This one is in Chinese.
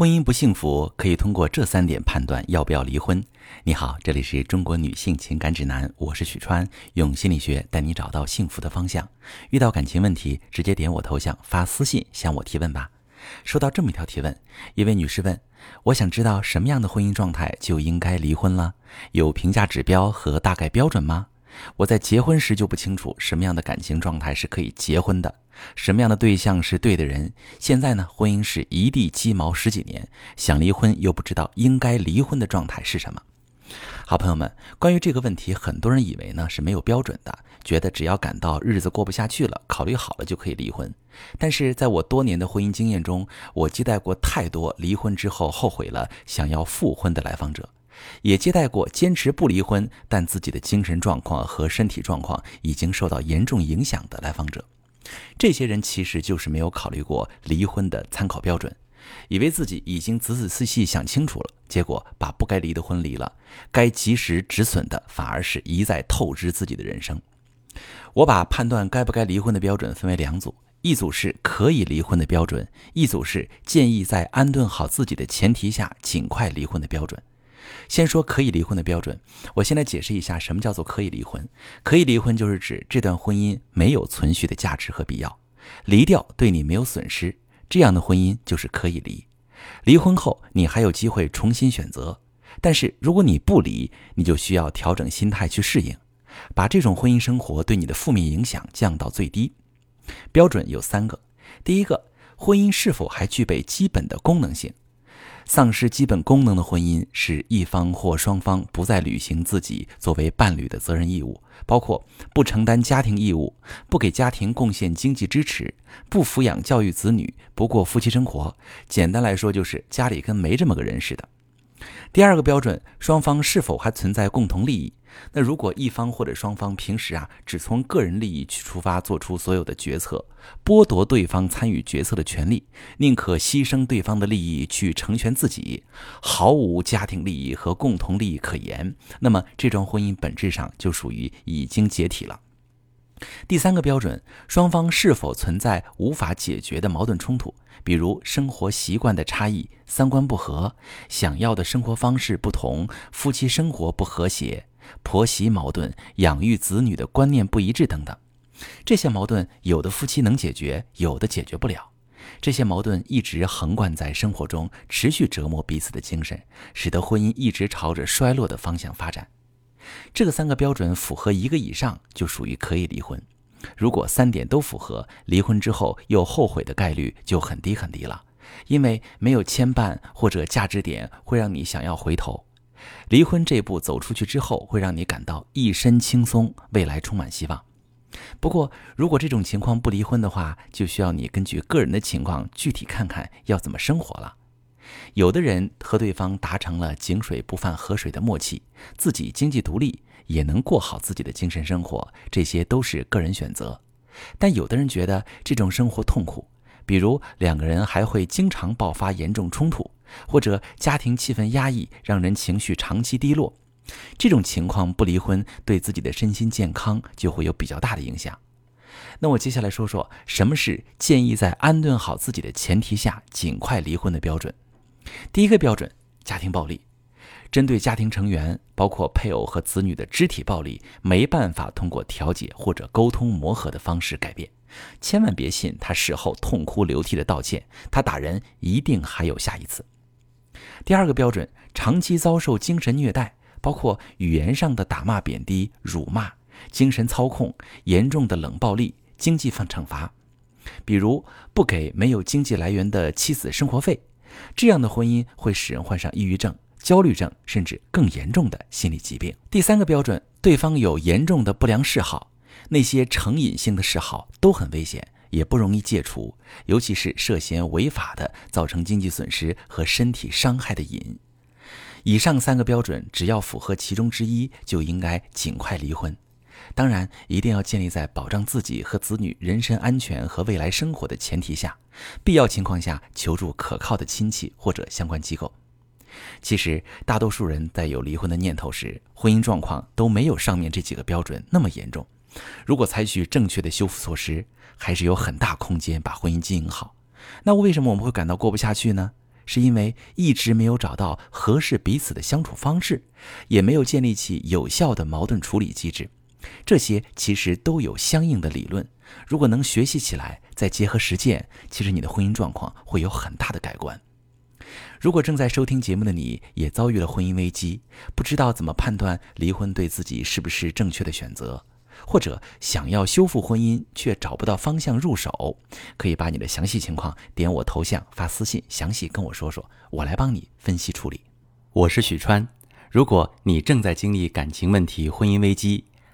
婚姻不幸福，可以通过这三点判断要不要离婚。你好，这里是中国女性情感指南，我是许川，用心理学带你找到幸福的方向。遇到感情问题，直接点我头像发私信向我提问吧。收到这么一条提问，一位女士问：我想知道什么样的婚姻状态就应该离婚了？有评价指标和大概标准吗？我在结婚时就不清楚什么样的感情状态是可以结婚的，什么样的对象是对的人。现在呢，婚姻是一地鸡毛十几年，想离婚又不知道应该离婚的状态是什么。好朋友们，关于这个问题，很多人以为呢是没有标准的，觉得只要感到日子过不下去了，考虑好了就可以离婚。但是在我多年的婚姻经验中，我接待过太多离婚之后后悔了，想要复婚的来访者。也接待过坚持不离婚，但自己的精神状况和身体状况已经受到严重影响的来访者。这些人其实就是没有考虑过离婚的参考标准，以为自己已经仔仔细细想清楚了，结果把不该离的婚离了，该及时止损的反而是一再透支自己的人生。我把判断该不该离婚的标准分为两组，一组是可以离婚的标准，一组是建议在安顿好自己的前提下尽快离婚的标准。先说可以离婚的标准，我先来解释一下什么叫做可以离婚。可以离婚就是指这段婚姻没有存续的价值和必要，离掉对你没有损失，这样的婚姻就是可以离。离婚后你还有机会重新选择，但是如果你不离，你就需要调整心态去适应，把这种婚姻生活对你的负面影响降到最低。标准有三个，第一个，婚姻是否还具备基本的功能性。丧失基本功能的婚姻是一方或双方不再履行自己作为伴侣的责任义务，包括不承担家庭义务、不给家庭贡献经济支持、不抚养教育子女、不过夫妻生活。简单来说，就是家里跟没这么个人似的。第二个标准，双方是否还存在共同利益？那如果一方或者双方平时啊只从个人利益去出发做出所有的决策，剥夺对方参与决策的权利，宁可牺牲对方的利益去成全自己，毫无家庭利益和共同利益可言，那么这桩婚姻本质上就属于已经解体了。第三个标准，双方是否存在无法解决的矛盾冲突，比如生活习惯的差异、三观不合、想要的生活方式不同、夫妻生活不和谐、婆媳矛盾、养育子女的观念不一致等等。这些矛盾，有的夫妻能解决，有的解决不了。这些矛盾一直横贯在生活中，持续折磨彼此的精神，使得婚姻一直朝着衰落的方向发展。这个三个标准符合一个以上，就属于可以离婚；如果三点都符合，离婚之后又后悔的概率就很低很低了，因为没有牵绊或者价值点会让你想要回头。离婚这步走出去之后，会让你感到一身轻松，未来充满希望。不过，如果这种情况不离婚的话，就需要你根据个人的情况具体看看要怎么生活了。有的人和对方达成了井水不犯河水的默契，自己经济独立，也能过好自己的精神生活，这些都是个人选择。但有的人觉得这种生活痛苦，比如两个人还会经常爆发严重冲突，或者家庭气氛压抑，让人情绪长期低落。这种情况不离婚，对自己的身心健康就会有比较大的影响。那我接下来说说什么是建议在安顿好自己的前提下尽快离婚的标准。第一个标准，家庭暴力，针对家庭成员，包括配偶和子女的肢体暴力，没办法通过调解或者沟通磨合的方式改变，千万别信他事后痛哭流涕的道歉，他打人一定还有下一次。第二个标准，长期遭受精神虐待，包括语言上的打骂、贬低、辱骂，精神操控，严重的冷暴力，经济犯惩罚，比如不给没有经济来源的妻子生活费。这样的婚姻会使人患上抑郁症、焦虑症，甚至更严重的心理疾病。第三个标准，对方有严重的不良嗜好，那些成瘾性的嗜好都很危险，也不容易戒除，尤其是涉嫌违法的、造成经济损失和身体伤害的瘾。以上三个标准，只要符合其中之一，就应该尽快离婚。当然，一定要建立在保障自己和子女人身安全和未来生活的前提下，必要情况下求助可靠的亲戚或者相关机构。其实，大多数人在有离婚的念头时，婚姻状况都没有上面这几个标准那么严重。如果采取正确的修复措施，还是有很大空间把婚姻经营好。那为什么我们会感到过不下去呢？是因为一直没有找到合适彼此的相处方式，也没有建立起有效的矛盾处理机制。这些其实都有相应的理论，如果能学习起来，再结合实践，其实你的婚姻状况会有很大的改观。如果正在收听节目的你也遭遇了婚姻危机，不知道怎么判断离婚对自己是不是正确的选择，或者想要修复婚姻却找不到方向入手，可以把你的详细情况点我头像发私信，详细跟我说说，我来帮你分析处理。我是许川，如果你正在经历感情问题、婚姻危机，